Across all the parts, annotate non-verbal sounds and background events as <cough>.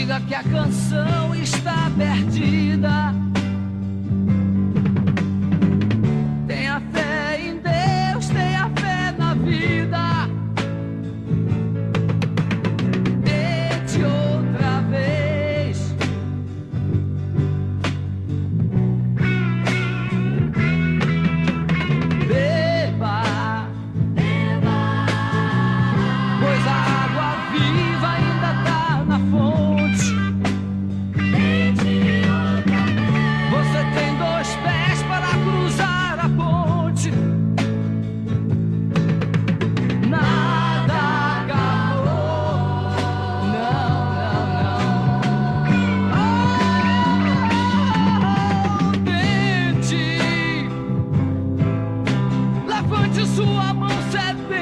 Diga que a canção está perdida. Amiga.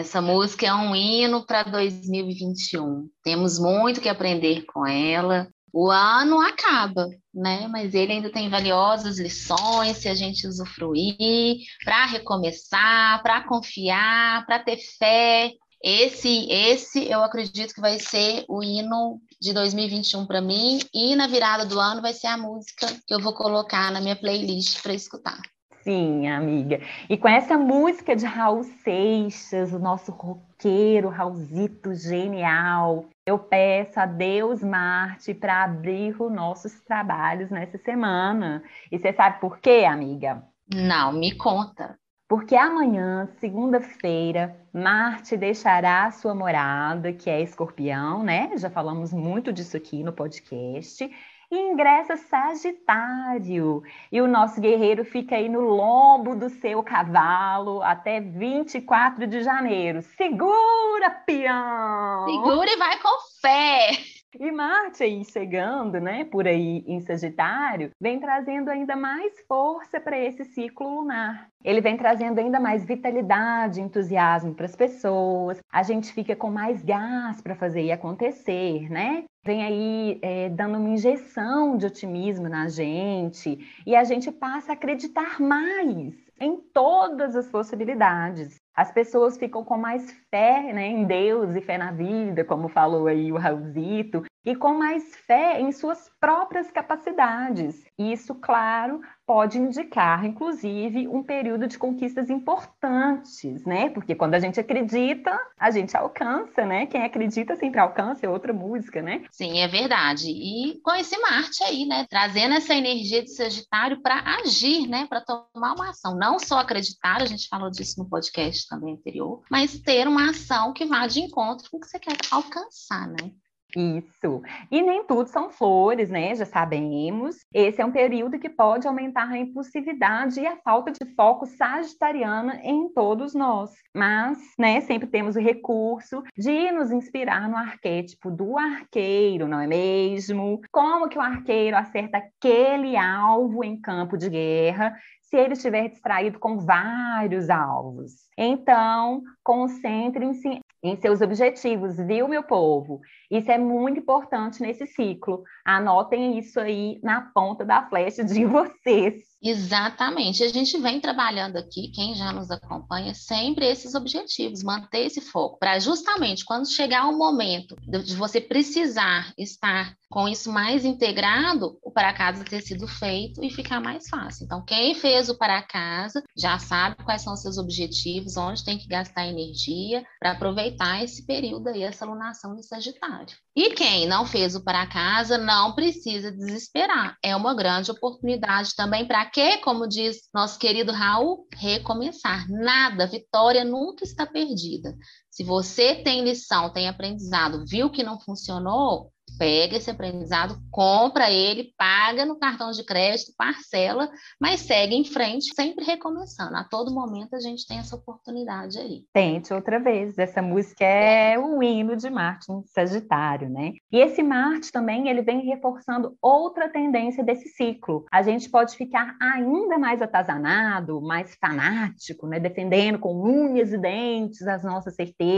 Essa música é um hino para 2021. Temos muito que aprender com ela. O ano acaba, né? Mas ele ainda tem valiosas lições se a gente usufruir, para recomeçar, para confiar, para ter fé. Esse, esse eu acredito que vai ser o hino de 2021 para mim e na virada do ano vai ser a música que eu vou colocar na minha playlist para escutar. Sim, amiga. E com essa música de Raul Seixas, o nosso roqueiro, Raulzito genial, eu peço a Deus Marte para abrir os nossos trabalhos nessa semana. E você sabe por quê, amiga? Não, me conta. Porque amanhã, segunda-feira, Marte deixará sua morada, que é Escorpião, né? Já falamos muito disso aqui no podcast ingressa Sagitário. E o nosso guerreiro fica aí no lombo do seu cavalo até 24 de janeiro. Segura, peão! Segura e vai com fé! E Marte aí chegando, né, por aí em Sagitário, vem trazendo ainda mais força para esse ciclo lunar. Ele vem trazendo ainda mais vitalidade, entusiasmo para as pessoas. A gente fica com mais gás para fazer e acontecer, né? Vem aí é, dando uma injeção de otimismo na gente e a gente passa a acreditar mais em todas as possibilidades. As pessoas ficam com mais fé né, em Deus e fé na vida, como falou aí o Raulzito, e com mais fé em suas próprias capacidades. Isso, claro, pode indicar, inclusive, um período de conquistas importantes, né? Porque quando a gente acredita, a gente alcança, né? Quem acredita sempre alcança, é outra música, né? Sim, é verdade. E com esse Marte aí, né? Trazendo essa energia de Sagitário para agir, né? Para tomar uma ação. Não só acreditar, a gente falou disso no podcast também anterior, mas ter uma ação que vá de encontro com o que você quer alcançar, né? Isso. E nem tudo são flores, né? Já sabemos. Esse é um período que pode aumentar a impulsividade e a falta de foco sagitariana em todos nós. Mas, né, sempre temos o recurso de nos inspirar no arquétipo do arqueiro, não é mesmo? Como que o arqueiro acerta aquele alvo em campo de guerra se ele estiver distraído com vários alvos. Então, concentrem-se em seus objetivos, viu, meu povo? Isso é muito importante nesse ciclo. Anotem isso aí na ponta da flecha de <laughs> vocês. Exatamente. A gente vem trabalhando aqui, quem já nos acompanha, sempre esses objetivos, manter esse foco, para justamente quando chegar o momento de você precisar estar com isso mais integrado, o para casa ter sido feito e ficar mais fácil. Então, quem fez o para casa já sabe quais são os seus objetivos, onde tem que gastar energia para aproveitar esse período aí, essa lunação de Sagitário. E quem não fez o para casa não precisa desesperar. É uma grande oportunidade também para que, como diz nosso querido Raul, recomeçar. Nada, vitória nunca está perdida. Se você tem lição, tem aprendizado, viu que não funcionou, pega esse aprendizado, compra ele, paga no cartão de crédito, parcela, mas segue em frente, sempre recomeçando. A todo momento a gente tem essa oportunidade aí. Tente outra vez. Essa música é o hino de Marte em Sagitário, né? E esse Marte também, ele vem reforçando outra tendência desse ciclo. A gente pode ficar ainda mais atazanado, mais fanático, né? Defendendo com unhas e dentes as nossas certezas,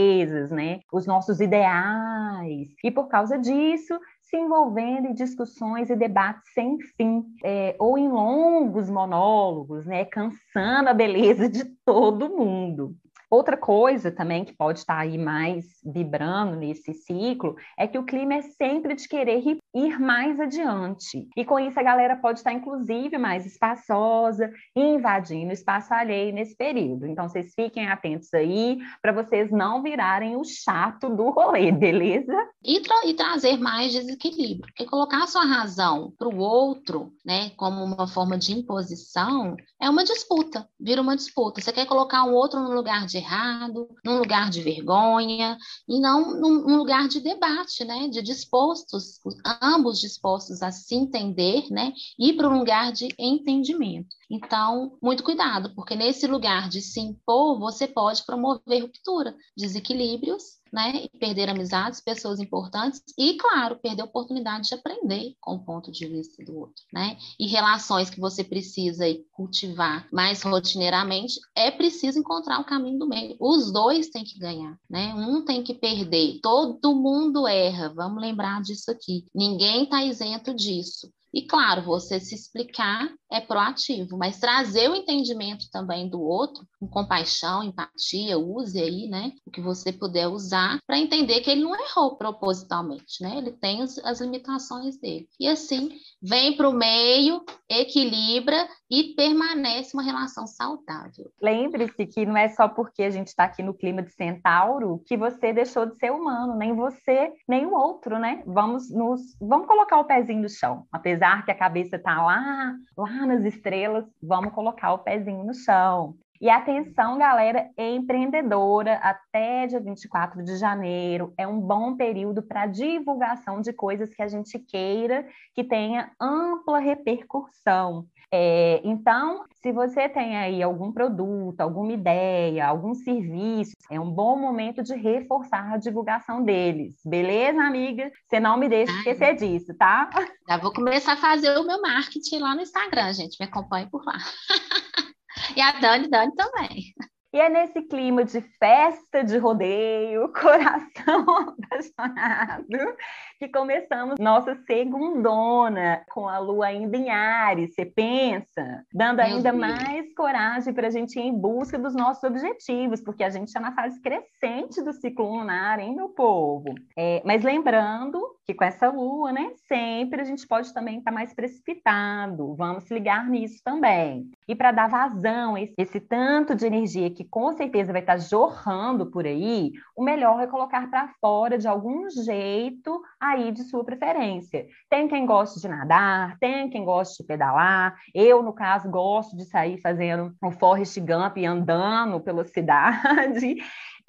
né? Os nossos ideais. E por causa disso, isso se envolvendo em discussões e debates sem fim, é, ou em longos monólogos, né, cansando a beleza de todo mundo. Outra coisa também que pode estar aí mais vibrando nesse ciclo é que o clima é sempre de querer ir mais adiante. E com isso a galera pode estar, inclusive, mais espaçosa invadindo o espaço alheio nesse período. Então, vocês fiquem atentos aí para vocês não virarem o chato do rolê, beleza? E, tra e trazer mais desequilíbrio. Porque colocar a sua razão para o outro, né, como uma forma de imposição, é uma disputa, vira uma disputa. Você quer colocar um outro no lugar de errado, num lugar de vergonha, e não num, num lugar de debate, né? De dispostos, ambos dispostos a se entender, né? E para um lugar de entendimento. Então, muito cuidado, porque nesse lugar de se impor, você pode promover ruptura, desequilíbrios né? E perder amizades, pessoas importantes e, claro, perder a oportunidade de aprender com o ponto de vista do outro, né? E relações que você precisa cultivar mais rotineiramente, é preciso encontrar o caminho do meio. Os dois têm que ganhar, né? Um tem que perder. Todo mundo erra, vamos lembrar disso aqui. Ninguém está isento disso. E claro, você se explicar é proativo, mas trazer o entendimento também do outro, com compaixão, empatia, use aí, né, o que você puder usar para entender que ele não errou propositalmente, né? Ele tem as, as limitações dele. E assim, vem para o meio, equilibra e permanece uma relação saudável. Lembre-se que não é só porque a gente está aqui no clima de centauro que você deixou de ser humano, nem você, nem o outro, né? Vamos nos, vamos colocar o pezinho no chão, apesar que a cabeça está lá, lá nas estrelas, vamos colocar o pezinho no chão. E atenção, galera empreendedora, até dia 24 de janeiro é um bom período para divulgação de coisas que a gente queira que tenha ampla repercussão. É, então, se você tem aí algum produto, alguma ideia, algum serviço, é um bom momento de reforçar a divulgação deles. Beleza, amiga? Você não me deixa esquecer disso, tá? Já vou começar a fazer o meu marketing lá no Instagram, gente. Me acompanhe por lá. <laughs> e a Dani, Dani também. E é nesse clima de festa de rodeio, <laughs> coração apaixonado, que começamos nossa segundona com a lua ainda em Ares, você pensa? Dando Meu ainda Deus. mais coragem para a gente ir em busca dos nossos objetivos, porque a gente está na fase crescente do ciclo lunar, hein, meu povo? É, mas lembrando que com essa lua, né, sempre a gente pode também estar tá mais precipitado, vamos se ligar nisso também. E para dar vazão a esse, esse tanto de energia que com certeza vai estar tá jorrando por aí, o melhor é colocar para fora de algum jeito aí de sua preferência. Tem quem goste de nadar, tem quem goste de pedalar. Eu, no caso, gosto de sair fazendo o Forrest Gump andando pela <laughs> cidade.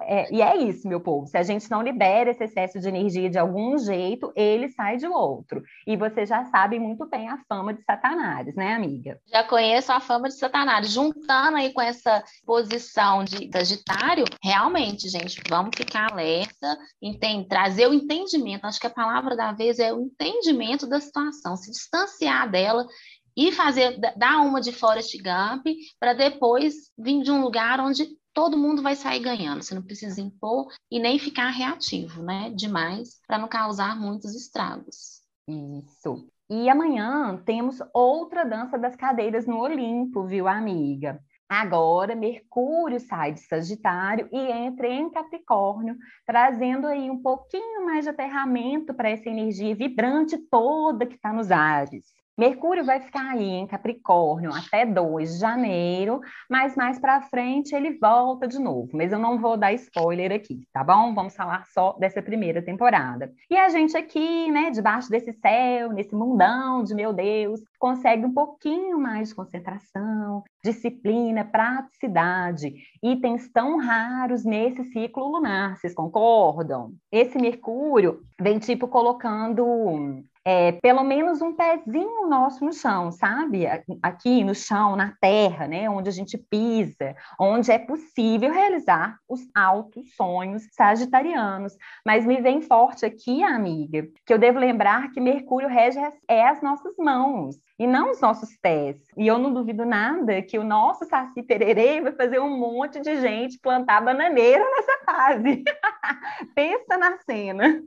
É, e é isso, meu povo. Se a gente não libera esse excesso de energia de algum jeito, ele sai de outro. E você já sabe muito bem a fama de Satanás, né, amiga? Já conheço a fama de Satanás. Juntando aí com essa posição de Sagitário, realmente, gente, vamos ficar alerta, entende, trazer o entendimento. Acho que a palavra da vez é o entendimento da situação, se distanciar dela e fazer dar uma de Forrest Gump para depois vir de um lugar onde todo mundo vai sair ganhando. Você não precisa impor e nem ficar reativo, né? Demais, para não causar muitos estragos. Isso. E amanhã temos outra dança das cadeiras no Olimpo, viu, amiga? Agora, Mercúrio sai de Sagitário e entra em Capricórnio, trazendo aí um pouquinho mais de aterramento para essa energia vibrante toda que está nos ares. Mercúrio vai ficar aí em Capricórnio até 2 de janeiro, mas mais para frente ele volta de novo. Mas eu não vou dar spoiler aqui, tá bom? Vamos falar só dessa primeira temporada. E a gente aqui, né, debaixo desse céu, nesse mundão de meu Deus, consegue um pouquinho mais de concentração, disciplina, praticidade, itens tão raros nesse ciclo lunar, vocês concordam? Esse Mercúrio vem tipo colocando é, pelo menos um pezinho nosso no chão, sabe? Aqui no chão, na terra, né? Onde a gente pisa, onde é possível realizar os altos sonhos sagitarianos. Mas me vem forte aqui, amiga, que eu devo lembrar que Mercúrio rege é as nossas mãos e não os nossos pés. E eu não duvido nada que o nosso Saci Pererê vai fazer um monte de gente plantar bananeira nessa fase. <laughs> <laughs> Pensa na cena.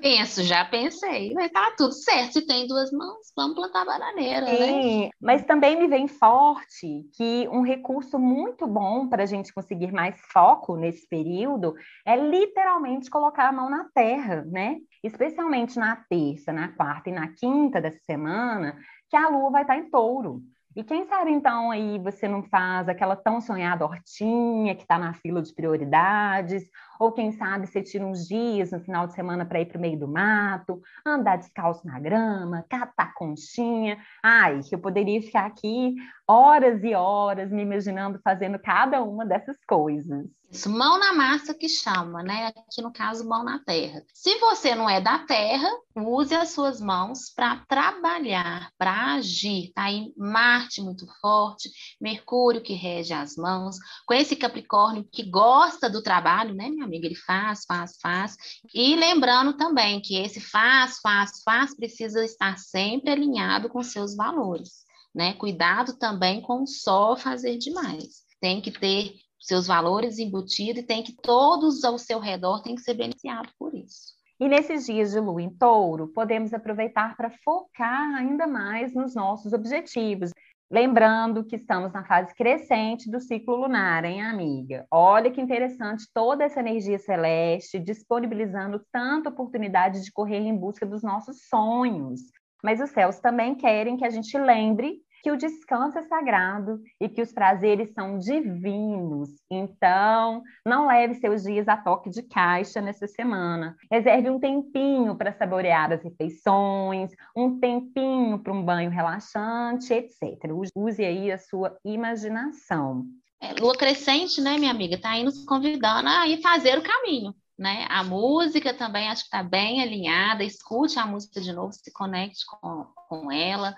Penso, já pensei. Mas tá tudo certo. Se tem duas mãos, vamos plantar bananeira, né? Sim, né? Mas também me vem forte que um recurso muito bom para a gente conseguir mais foco nesse período é literalmente colocar a mão na terra, né? Especialmente na terça, na quarta e na quinta dessa semana, que a lua vai estar em touro. E quem sabe então aí você não faz aquela tão sonhada hortinha que está na fila de prioridades, ou quem sabe você tira uns dias no final de semana para ir para o meio do mato, andar descalço na grama, catar conchinha. Ai, eu poderia ficar aqui horas e horas me imaginando fazendo cada uma dessas coisas. Isso, mão na massa que chama, né? Aqui no caso, mão na terra. Se você não é da terra, use as suas mãos para trabalhar, para agir. Tá aí Marte muito forte, Mercúrio que rege as mãos, com esse Capricórnio que gosta do trabalho, né, minha amiga? Ele faz, faz, faz. E lembrando também que esse faz, faz, faz precisa estar sempre alinhado com seus valores, né? Cuidado também com só fazer demais. Tem que ter seus valores embutidos e tem que todos ao seu redor têm que ser beneficiados por isso. E nesses dias de lua em touro, podemos aproveitar para focar ainda mais nos nossos objetivos. Lembrando que estamos na fase crescente do ciclo lunar, hein, amiga? Olha que interessante toda essa energia celeste disponibilizando tanta oportunidade de correr em busca dos nossos sonhos. Mas os céus também querem que a gente lembre que o descanso é sagrado e que os prazeres são divinos. Então, não leve seus dias a toque de caixa nessa semana. Reserve um tempinho para saborear as refeições, um tempinho para um banho relaxante, etc. Use aí a sua imaginação. É, lua crescente, né, minha amiga, tá aí nos convidando a ir fazer o caminho, né? A música também acho que está bem alinhada, escute a música de novo, se conecte com, com ela.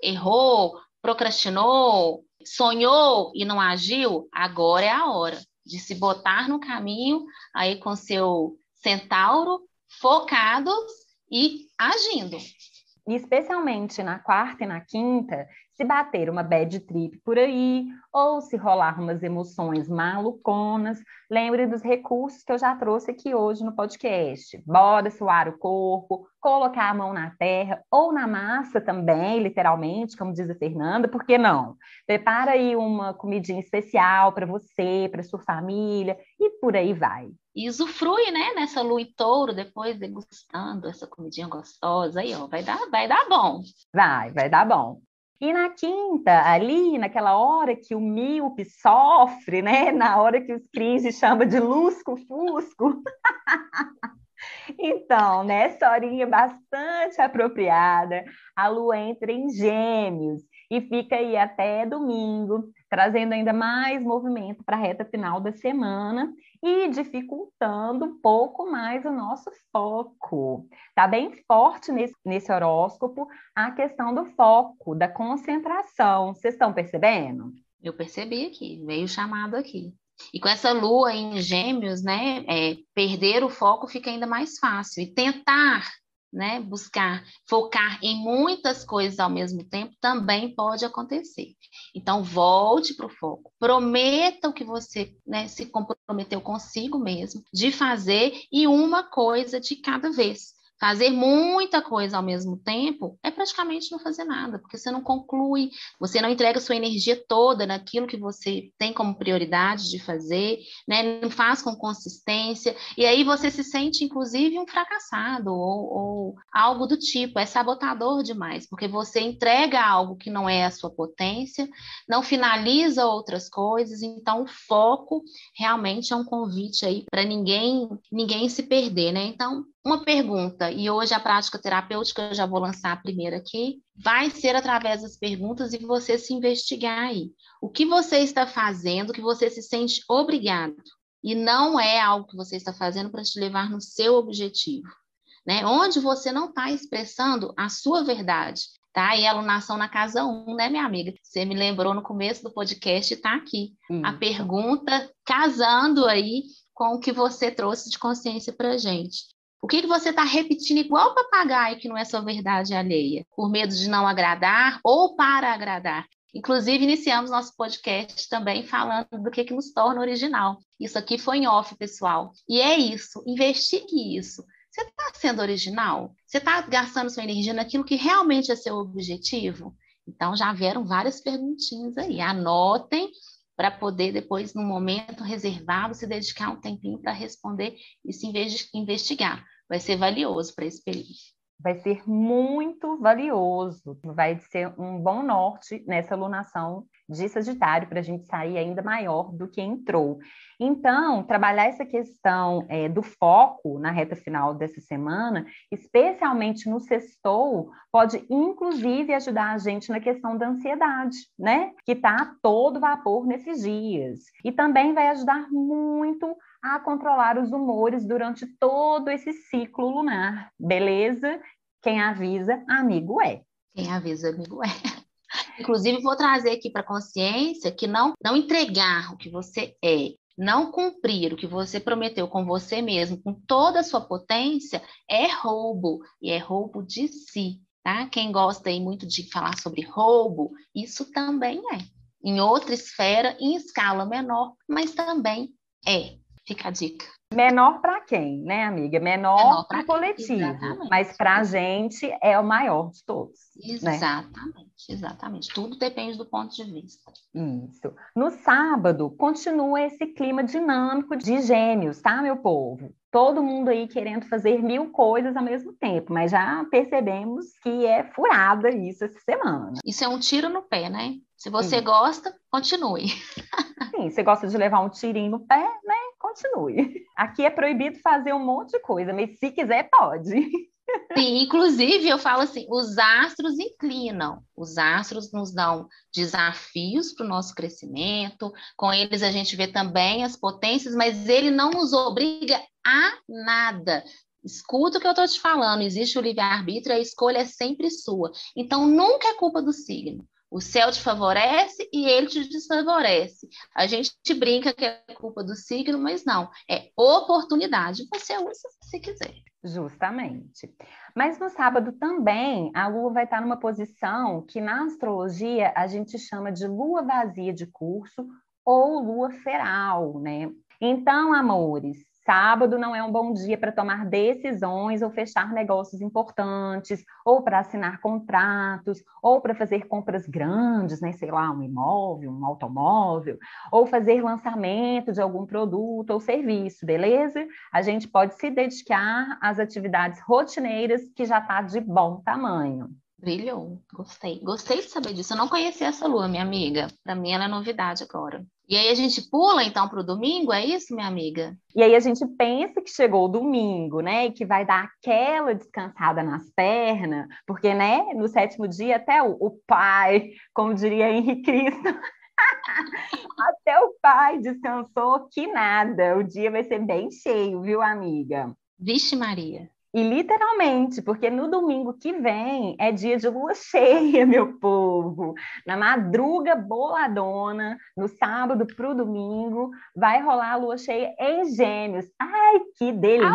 Errou, procrastinou, sonhou e não agiu, agora é a hora de se botar no caminho aí com seu centauro focados e agindo. E especialmente na quarta e na quinta, se bater uma bad trip por aí, ou se rolar umas emoções maluconas, lembre dos recursos que eu já trouxe aqui hoje no podcast. Bora suar o corpo, colocar a mão na terra ou na massa também, literalmente, como diz a Fernanda, por que não? Prepara aí uma comidinha especial para você, para sua família e por aí vai. E usufrui, né, nessa lua em touro, depois degustando essa comidinha gostosa aí, ó, vai dar, vai dar bom. Vai, vai dar bom. E na quinta, ali, naquela hora que o míope sofre, né? Na hora que os crises chama de lusco-fusco. <laughs> então, nessa horinha bastante apropriada, a lua entra em gêmeos e fica aí até domingo, trazendo ainda mais movimento para a reta final da semana e dificultando um pouco mais o nosso foco. Está bem forte nesse, nesse horóscopo a questão do foco, da concentração. Vocês estão percebendo? Eu percebi aqui, veio chamado aqui. E com essa lua em gêmeos, né, é, perder o foco fica ainda mais fácil. E tentar né, buscar focar em muitas coisas ao mesmo tempo também pode acontecer. Então, volte para o foco. Prometa o que você né, se comprometeu consigo mesmo de fazer e uma coisa de cada vez. Fazer muita coisa ao mesmo tempo é praticamente não fazer nada, porque você não conclui, você não entrega sua energia toda naquilo que você tem como prioridade de fazer, né? não faz com consistência, e aí você se sente, inclusive, um fracassado ou, ou algo do tipo, é sabotador demais, porque você entrega algo que não é a sua potência, não finaliza outras coisas, então o foco realmente é um convite aí para ninguém, ninguém se perder, né? Então, uma pergunta, e hoje a prática terapêutica eu já vou lançar a primeira aqui, vai ser através das perguntas e você se investigar aí. O que você está fazendo que você se sente obrigado e não é algo que você está fazendo para te levar no seu objetivo, né? Onde você não está expressando a sua verdade, tá? E alunação na casa 1, um, né, minha amiga? Você me lembrou no começo do podcast, está aqui. Hum. A pergunta casando aí com o que você trouxe de consciência para gente. O que, que você está repetindo igual papagaio que não é sua verdade alheia? Por medo de não agradar ou para agradar? Inclusive, iniciamos nosso podcast também falando do que, que nos torna original. Isso aqui foi em off, pessoal. E é isso, investigue isso. Você está sendo original? Você está gastando sua energia naquilo que realmente é seu objetivo? Então, já vieram várias perguntinhas aí. Anotem para poder depois, no momento reservado, se dedicar um tempinho para responder e se investigar. Vai ser valioso para esse período. Vai ser muito valioso, vai ser um bom norte nessa alunação de Sagitário para a gente sair ainda maior do que entrou. Então, trabalhar essa questão é, do foco na reta final dessa semana, especialmente no sextou, pode inclusive ajudar a gente na questão da ansiedade, né? Que está a todo vapor nesses dias. E também vai ajudar muito a controlar os humores durante todo esse ciclo lunar, beleza? Quem avisa, amigo é. Quem avisa, amigo é. Inclusive, vou trazer aqui para consciência que não, não entregar o que você é, não cumprir o que você prometeu com você mesmo, com toda a sua potência, é roubo, e é roubo de si, tá? Quem gosta aí muito de falar sobre roubo, isso também é. Em outra esfera, em escala menor, mas também é. Fica a dica. Menor para quem, né, amiga? Menor, para o coletivo, exatamente. mas para a gente é o maior de todos. Né? Exatamente, né? exatamente. Tudo depende do ponto de vista. Isso. No sábado, continua esse clima dinâmico de gêmeos, tá, meu povo? Todo mundo aí querendo fazer mil coisas ao mesmo tempo, mas já percebemos que é furada isso essa semana. Isso é um tiro no pé, né? Se você Sim. gosta, continue. <laughs> Sim, você gosta de levar um tirinho no pé, né? Continue. <laughs> Aqui é proibido fazer um monte de coisa, mas se quiser, pode. <laughs> Sim, inclusive eu falo assim, os astros inclinam, os astros nos dão desafios para o nosso crescimento, com eles a gente vê também as potências, mas ele não nos obriga a nada. Escuta o que eu estou te falando, existe o livre-arbítrio, a escolha é sempre sua. Então, nunca é culpa do signo. O céu te favorece e ele te desfavorece. A gente brinca que é culpa do signo, mas não. É oportunidade. Você usa se quiser. Justamente. Mas no sábado também, a lua vai estar numa posição que na astrologia a gente chama de lua vazia de curso ou lua feral, né? Então, amores, Sábado não é um bom dia para tomar decisões ou fechar negócios importantes, ou para assinar contratos, ou para fazer compras grandes, né? sei lá, um imóvel, um automóvel, ou fazer lançamento de algum produto ou serviço, beleza? A gente pode se dedicar às atividades rotineiras que já está de bom tamanho. Brilhou, gostei. Gostei de saber disso. Eu não conhecia essa lua, minha amiga. Para mim ela é novidade agora. E aí a gente pula então para o domingo, é isso, minha amiga? E aí a gente pensa que chegou o domingo, né? E que vai dar aquela descansada nas pernas, porque, né, no sétimo dia até o, o pai, como diria Henrique Cristo, <laughs> até o pai descansou que nada. O dia vai ser bem cheio, viu, amiga? Vixe Maria. E literalmente, porque no domingo que vem é dia de lua cheia, <laughs> meu povo. Na madruga boladona, no sábado para o domingo, vai rolar a lua cheia em Gêmeos. Ai, que delícia!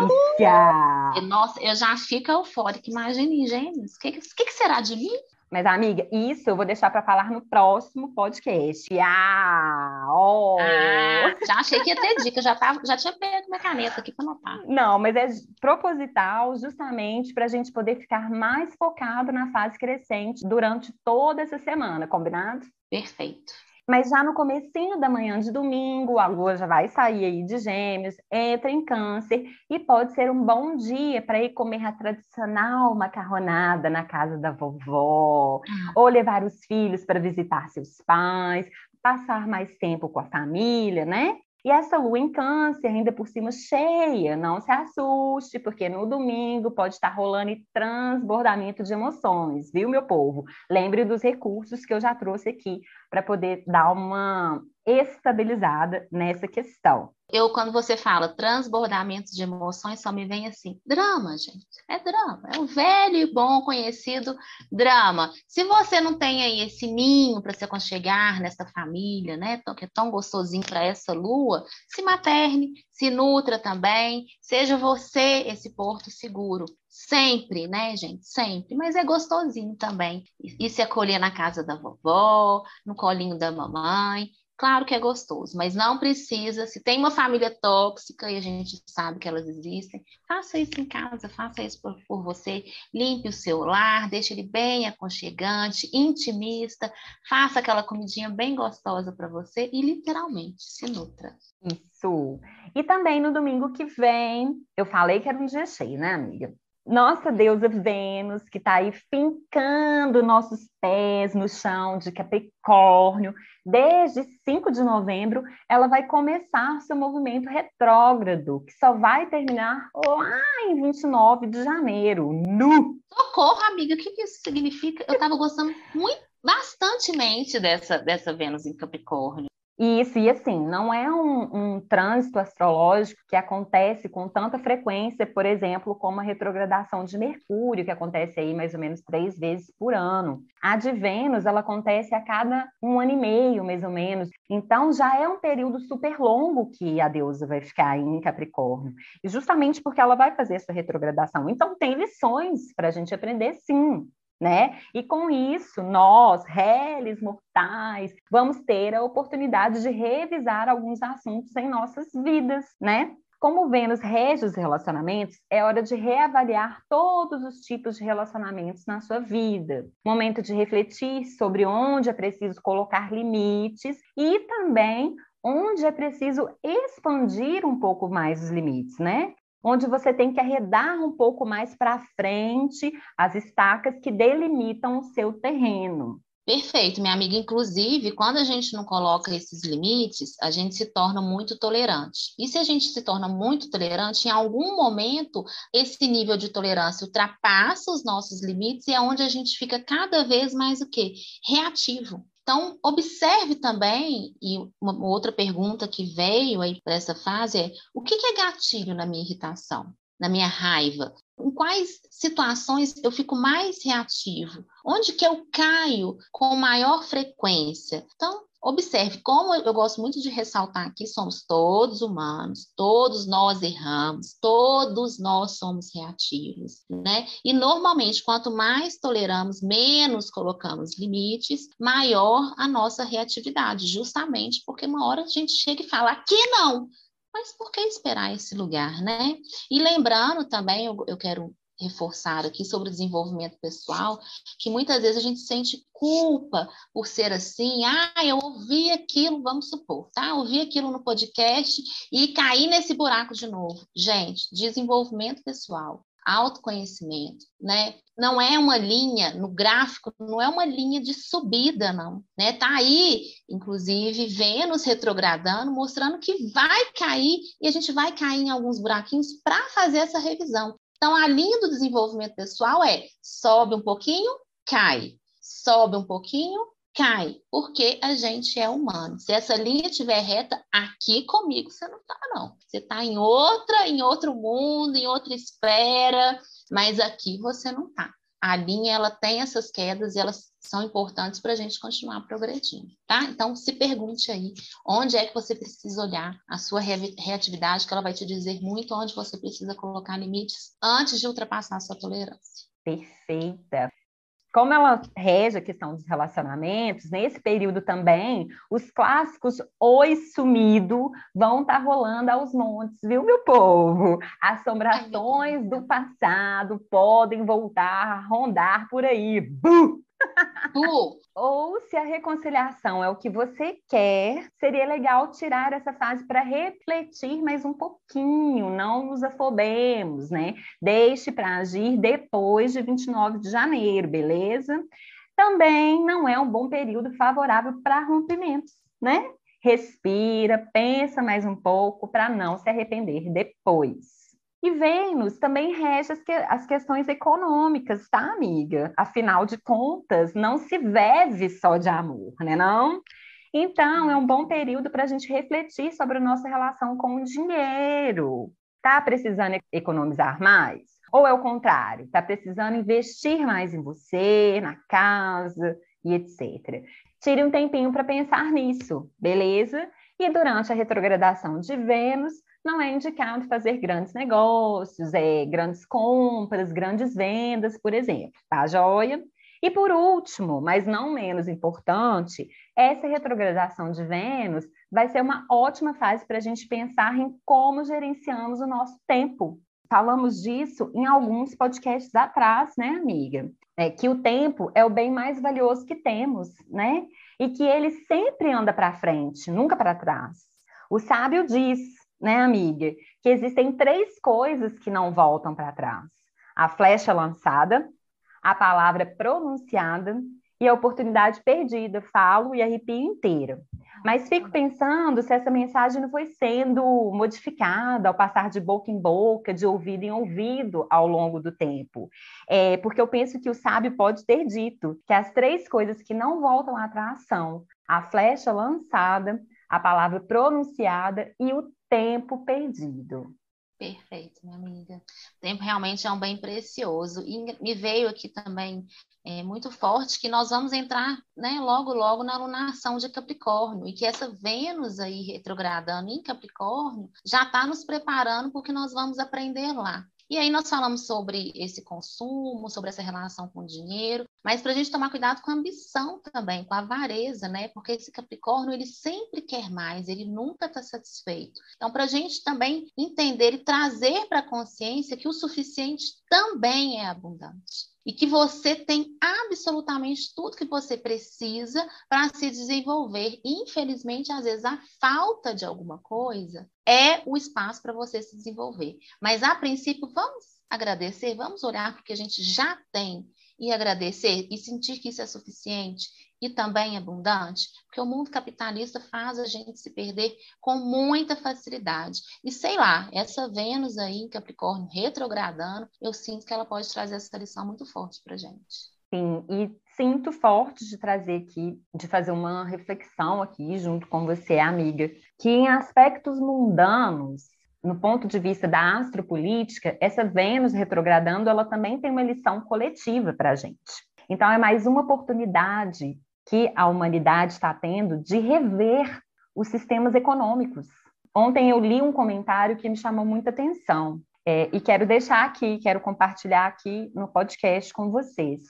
Nossa, eu já fico eufórica. Imagine Gêmeos. O que, que, que será de mim? Mas, amiga, isso eu vou deixar para falar no próximo podcast. Ah, oh. ah, já achei que ia ter dica, já, tava, já tinha pego minha caneta aqui para anotar. Não, mas é proposital justamente para a gente poder ficar mais focado na fase crescente durante toda essa semana, combinado? Perfeito. Mas já no comecinho da manhã de domingo, a lua já vai sair aí de gêmeos, entra em câncer e pode ser um bom dia para ir comer a tradicional macarronada na casa da vovó, ah. ou levar os filhos para visitar seus pais, passar mais tempo com a família, né? E essa lua em câncer, ainda por cima cheia, não se assuste, porque no domingo pode estar rolando transbordamento de emoções, viu, meu povo? Lembre dos recursos que eu já trouxe aqui para poder dar uma estabilizada nessa questão. Eu, quando você fala transbordamento de emoções, só me vem assim, drama, gente. É drama. É o velho e bom conhecido drama. Se você não tem aí esse ninho para se aconchegar nessa família, né? Que é tão gostosinho para essa lua, se materne, se nutra também. Seja você esse porto seguro. Sempre, né, gente? Sempre. Mas é gostosinho também. E se acolher na casa da vovó, no colinho da mamãe. Claro que é gostoso, mas não precisa. Se tem uma família tóxica e a gente sabe que elas existem, faça isso em casa, faça isso por, por você. Limpe o seu lar, deixe ele bem aconchegante, intimista, faça aquela comidinha bem gostosa para você e literalmente se nutra. Isso. E também no domingo que vem, eu falei que era um dia cheio, né, amiga? Nossa deusa Vênus, que está aí fincando nossos pés no chão de Capricórnio, desde 5 de novembro, ela vai começar seu movimento retrógrado, que só vai terminar lá em 29 de janeiro. Nu! Socorro, amiga, o que isso significa? Eu estava gostando muito, bastantemente dessa, dessa Vênus em Capricórnio. Isso, e assim, não é um, um, trânsito astrológico que acontece com tanta frequência, por exemplo, como a retrogradação de Mercúrio, que acontece aí mais ou menos três vezes por ano. A de Vênus, ela acontece a cada um ano e meio, mais ou menos. Então, já é um período super longo que a deusa vai ficar em Capricórnio. E justamente porque ela vai fazer essa retrogradação. Então, tem lições para a gente aprender, sim né? E com isso, nós, réis mortais, vamos ter a oportunidade de revisar alguns assuntos em nossas vidas, né? Como Vênus rege os relacionamentos, é hora de reavaliar todos os tipos de relacionamentos na sua vida. Momento de refletir sobre onde é preciso colocar limites e também onde é preciso expandir um pouco mais os limites, né? Onde você tem que arredar um pouco mais para frente as estacas que delimitam o seu terreno. Perfeito, minha amiga. Inclusive, quando a gente não coloca esses limites, a gente se torna muito tolerante. E se a gente se torna muito tolerante, em algum momento, esse nível de tolerância ultrapassa os nossos limites e é onde a gente fica cada vez mais o quê? Reativo. Então, observe também, e uma outra pergunta que veio aí para essa fase é: o que é gatilho na minha irritação? na minha raiva? Em quais situações eu fico mais reativo? Onde que eu caio com maior frequência? Então, observe como eu gosto muito de ressaltar aqui, somos todos humanos, todos nós erramos, todos nós somos reativos, né? E normalmente, quanto mais toleramos, menos colocamos limites, maior a nossa reatividade, justamente porque uma hora a gente chega e fala, aqui não, mas por que esperar esse lugar, né? E lembrando também, eu, eu quero reforçar aqui sobre o desenvolvimento pessoal, que muitas vezes a gente sente culpa por ser assim, ah, eu ouvi aquilo, vamos supor, tá? Ouvi aquilo no podcast e caí nesse buraco de novo. Gente, desenvolvimento pessoal autoconhecimento, né? Não é uma linha no gráfico, não é uma linha de subida, não, né? Tá aí, inclusive, Vênus retrogradando, mostrando que vai cair e a gente vai cair em alguns buraquinhos para fazer essa revisão. Então, a linha do desenvolvimento pessoal é sobe um pouquinho, cai, sobe um pouquinho, cai, porque a gente é humano. Se essa linha estiver reta, aqui comigo você não está, não. Você está em outra, em outro mundo, em outra esfera, mas aqui você não está. A linha ela tem essas quedas e elas são importantes para a gente continuar progredindo, tá? Então se pergunte aí onde é que você precisa olhar a sua reatividade, que ela vai te dizer muito onde você precisa colocar limites antes de ultrapassar a sua tolerância. Perfeita como ela rege a questão dos relacionamentos, nesse período também, os clássicos Oi Sumido vão estar tá rolando aos montes, viu, meu povo? Assombrações do passado podem voltar a rondar por aí. Buh! Ou se a reconciliação é o que você quer, seria legal tirar essa fase para refletir mais um pouquinho, não nos afobemos, né? Deixe para agir depois de 29 de janeiro, beleza? Também não é um bom período favorável para rompimentos, né? Respira, pensa mais um pouco para não se arrepender depois. E Vênus também rege as, que, as questões econômicas, tá, amiga? Afinal de contas, não se vive só de amor, né não? Então, é um bom período para a gente refletir sobre a nossa relação com o dinheiro. Tá precisando economizar mais? Ou é o contrário? Tá precisando investir mais em você, na casa e etc. Tire um tempinho para pensar nisso, beleza? E durante a retrogradação de Vênus, não é indicado fazer grandes negócios, é, grandes compras, grandes vendas, por exemplo, tá joia? E por último, mas não menos importante, essa retrogradação de Vênus vai ser uma ótima fase para a gente pensar em como gerenciamos o nosso tempo. Falamos disso em alguns podcasts atrás, né, amiga? É que o tempo é o bem mais valioso que temos, né? E que ele sempre anda para frente, nunca para trás. O sábio diz: né, amiga? Que existem três coisas que não voltam para trás: a flecha lançada, a palavra pronunciada e a oportunidade perdida. Falo e arrepio inteira. Mas fico pensando se essa mensagem não foi sendo modificada ao passar de boca em boca, de ouvido em ouvido ao longo do tempo. É, porque eu penso que o sábio pode ter dito que as três coisas que não voltam atrás são a flecha lançada, a palavra pronunciada e o tempo perdido. Perfeito, minha amiga. O tempo realmente é um bem precioso. E me veio aqui também é, muito forte que nós vamos entrar né, logo, logo na alunação de Capricórnio. E que essa Vênus aí retrogradando em Capricórnio já está nos preparando porque nós vamos aprender lá. E aí nós falamos sobre esse consumo, sobre essa relação com o dinheiro, mas para a gente tomar cuidado com a ambição também, com a avareza, né? Porque esse Capricórnio ele sempre quer mais, ele nunca está satisfeito. Então, para a gente também entender e trazer para a consciência que o suficiente também é abundante e que você tem absolutamente tudo que você precisa para se desenvolver. Infelizmente, às vezes, a falta de alguma coisa é o espaço para você se desenvolver. Mas, a princípio, vamos agradecer, vamos olhar porque a gente já tem e agradecer e sentir que isso é suficiente e também abundante? Porque o mundo capitalista faz a gente se perder com muita facilidade. E sei lá, essa Vênus aí em Capricórnio retrogradando, eu sinto que ela pode trazer essa lição muito forte para gente. Sim, e sinto forte de trazer aqui, de fazer uma reflexão aqui junto com você, amiga, que em aspectos mundanos, no ponto de vista da astropolítica, essa Vênus retrogradando, ela também tem uma lição coletiva para a gente. Então, é mais uma oportunidade que a humanidade está tendo de rever os sistemas econômicos. Ontem eu li um comentário que me chamou muita atenção é, e quero deixar aqui, quero compartilhar aqui no podcast com vocês.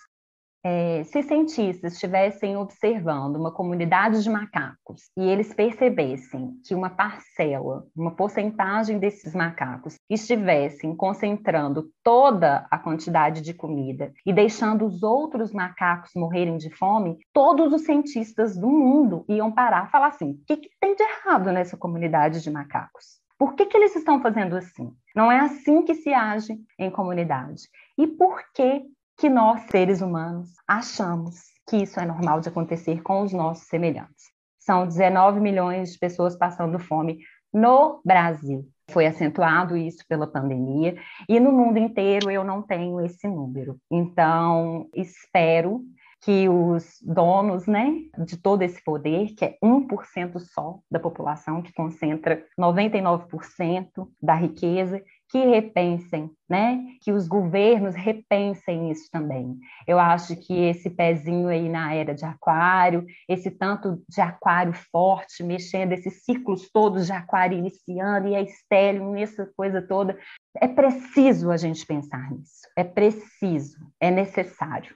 É, se cientistas estivessem observando uma comunidade de macacos e eles percebessem que uma parcela, uma porcentagem desses macacos estivessem concentrando toda a quantidade de comida e deixando os outros macacos morrerem de fome, todos os cientistas do mundo iam parar e falar assim: o que, que tem de errado nessa comunidade de macacos? Por que, que eles estão fazendo assim? Não é assim que se age em comunidade. E por que que nós, seres humanos, achamos que isso é normal de acontecer com os nossos semelhantes. São 19 milhões de pessoas passando fome no Brasil. Foi acentuado isso pela pandemia, e no mundo inteiro eu não tenho esse número. Então, espero que os donos né, de todo esse poder, que é 1% só da população, que concentra 99% da riqueza, que repensem, né? Que os governos repensem isso também. Eu acho que esse pezinho aí na era de aquário, esse tanto de aquário forte, mexendo, esses ciclos todos de aquário iniciando e a estélio, essa coisa toda, é preciso a gente pensar nisso. É preciso, é necessário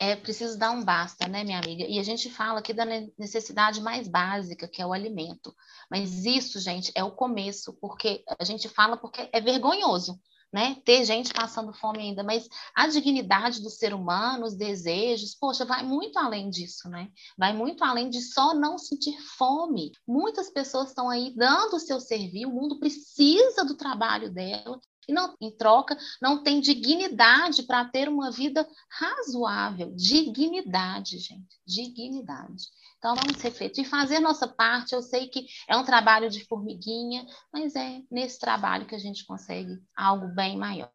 é preciso dar um basta, né, minha amiga? E a gente fala aqui da necessidade mais básica, que é o alimento. Mas isso, gente, é o começo, porque a gente fala porque é vergonhoso, né? Ter gente passando fome ainda, mas a dignidade do ser humano, os desejos, poxa, vai muito além disso, né? Vai muito além de só não sentir fome. Muitas pessoas estão aí dando o seu serviço, o mundo precisa do trabalho dela, e não, em troca, não tem dignidade para ter uma vida razoável. Dignidade, gente, dignidade. Então, vamos refletir, fazer nossa parte. Eu sei que é um trabalho de formiguinha, mas é nesse trabalho que a gente consegue algo bem maior.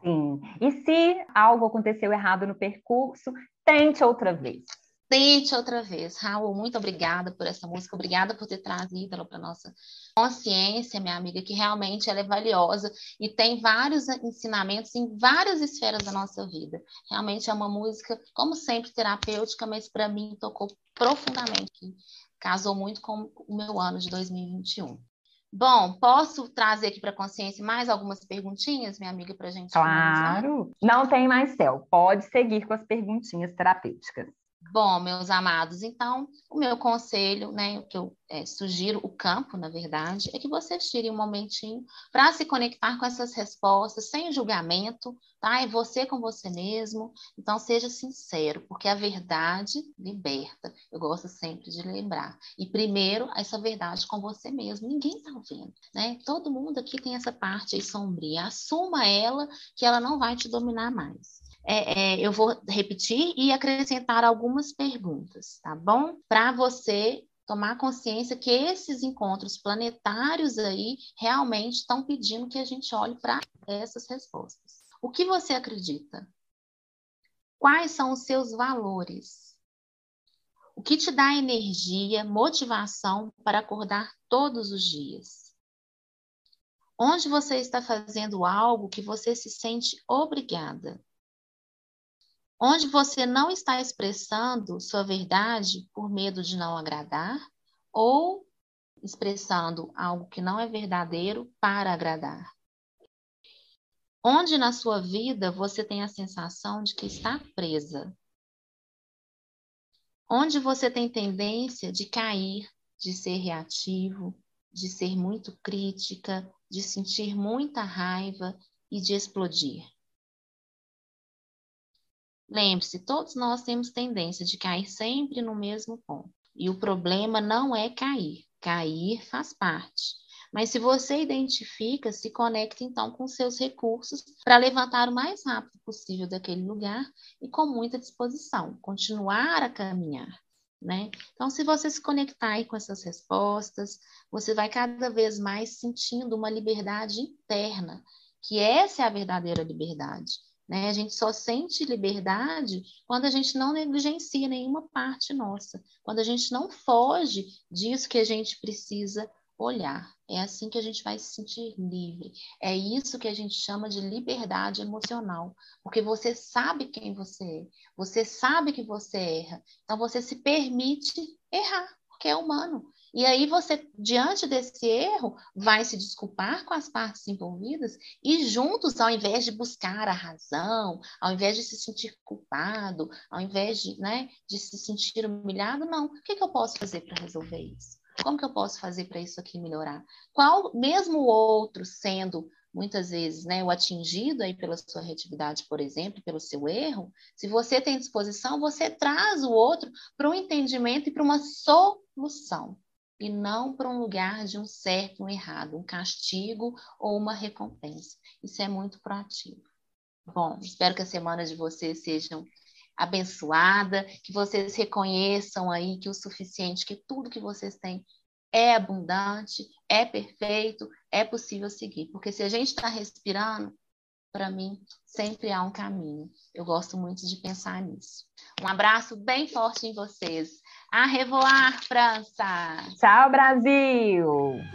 Sim. E se algo aconteceu errado no percurso, tente outra vez. Tente outra vez. Raul, muito obrigada por essa música, obrigada por ter trazido ela para nossa consciência, minha amiga, que realmente ela é valiosa e tem vários ensinamentos em várias esferas da nossa vida. Realmente é uma música, como sempre, terapêutica, mas para mim tocou profundamente, casou muito com o meu ano de 2021. Bom, posso trazer aqui para a consciência mais algumas perguntinhas, minha amiga, para a gente? Claro! Não tem mais céu. Pode seguir com as perguntinhas terapêuticas. Bom, meus amados, então, o meu conselho, né, o que eu é, sugiro, o campo, na verdade, é que vocês tirem um momentinho para se conectar com essas respostas, sem julgamento, tá? É você com você mesmo. Então, seja sincero, porque a verdade liberta. Eu gosto sempre de lembrar. E primeiro, essa verdade com você mesmo. Ninguém está vendo, né? Todo mundo aqui tem essa parte sombria. Assuma ela, que ela não vai te dominar mais é, é, eu vou repetir e acrescentar algumas perguntas, tá bom? Para você tomar consciência que esses encontros planetários aí realmente estão pedindo que a gente olhe para essas respostas. O que você acredita? Quais são os seus valores? O que te dá energia, motivação para acordar todos os dias? Onde você está fazendo algo que você se sente obrigada? Onde você não está expressando sua verdade por medo de não agradar ou expressando algo que não é verdadeiro para agradar. Onde na sua vida você tem a sensação de que está presa. Onde você tem tendência de cair, de ser reativo, de ser muito crítica, de sentir muita raiva e de explodir. Lembre-se, todos nós temos tendência de cair sempre no mesmo ponto. E o problema não é cair. Cair faz parte. Mas se você identifica, se conecta então com seus recursos para levantar o mais rápido possível daquele lugar e com muita disposição, continuar a caminhar. Né? Então, se você se conectar aí com essas respostas, você vai cada vez mais sentindo uma liberdade interna, que essa é a verdadeira liberdade. Né? A gente só sente liberdade quando a gente não negligencia nenhuma parte nossa, quando a gente não foge disso que a gente precisa olhar. É assim que a gente vai se sentir livre. É isso que a gente chama de liberdade emocional, porque você sabe quem você é, você sabe que você erra, então você se permite errar, porque é humano. E aí você, diante desse erro, vai se desculpar com as partes envolvidas e juntos, ao invés de buscar a razão, ao invés de se sentir culpado, ao invés de, né, de se sentir humilhado, não. O que, que eu posso fazer para resolver isso? Como que eu posso fazer para isso aqui melhorar? Qual, mesmo o outro sendo muitas vezes, né, o atingido aí pela sua reatividade, por exemplo, pelo seu erro, se você tem disposição, você traz o outro para um entendimento e para uma solução, e não para um lugar de um certo, um errado, um castigo ou uma recompensa. Isso é muito proativo. Bom, espero que a semana de vocês sejam abençoada, que vocês reconheçam aí que o suficiente, que tudo que vocês têm é abundante, é perfeito, é possível seguir. Porque se a gente está respirando, para mim, sempre há um caminho. Eu gosto muito de pensar nisso. Um abraço bem forte em vocês. A revoar, França! Tchau, Brasil!